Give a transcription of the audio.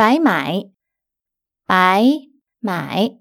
白买白买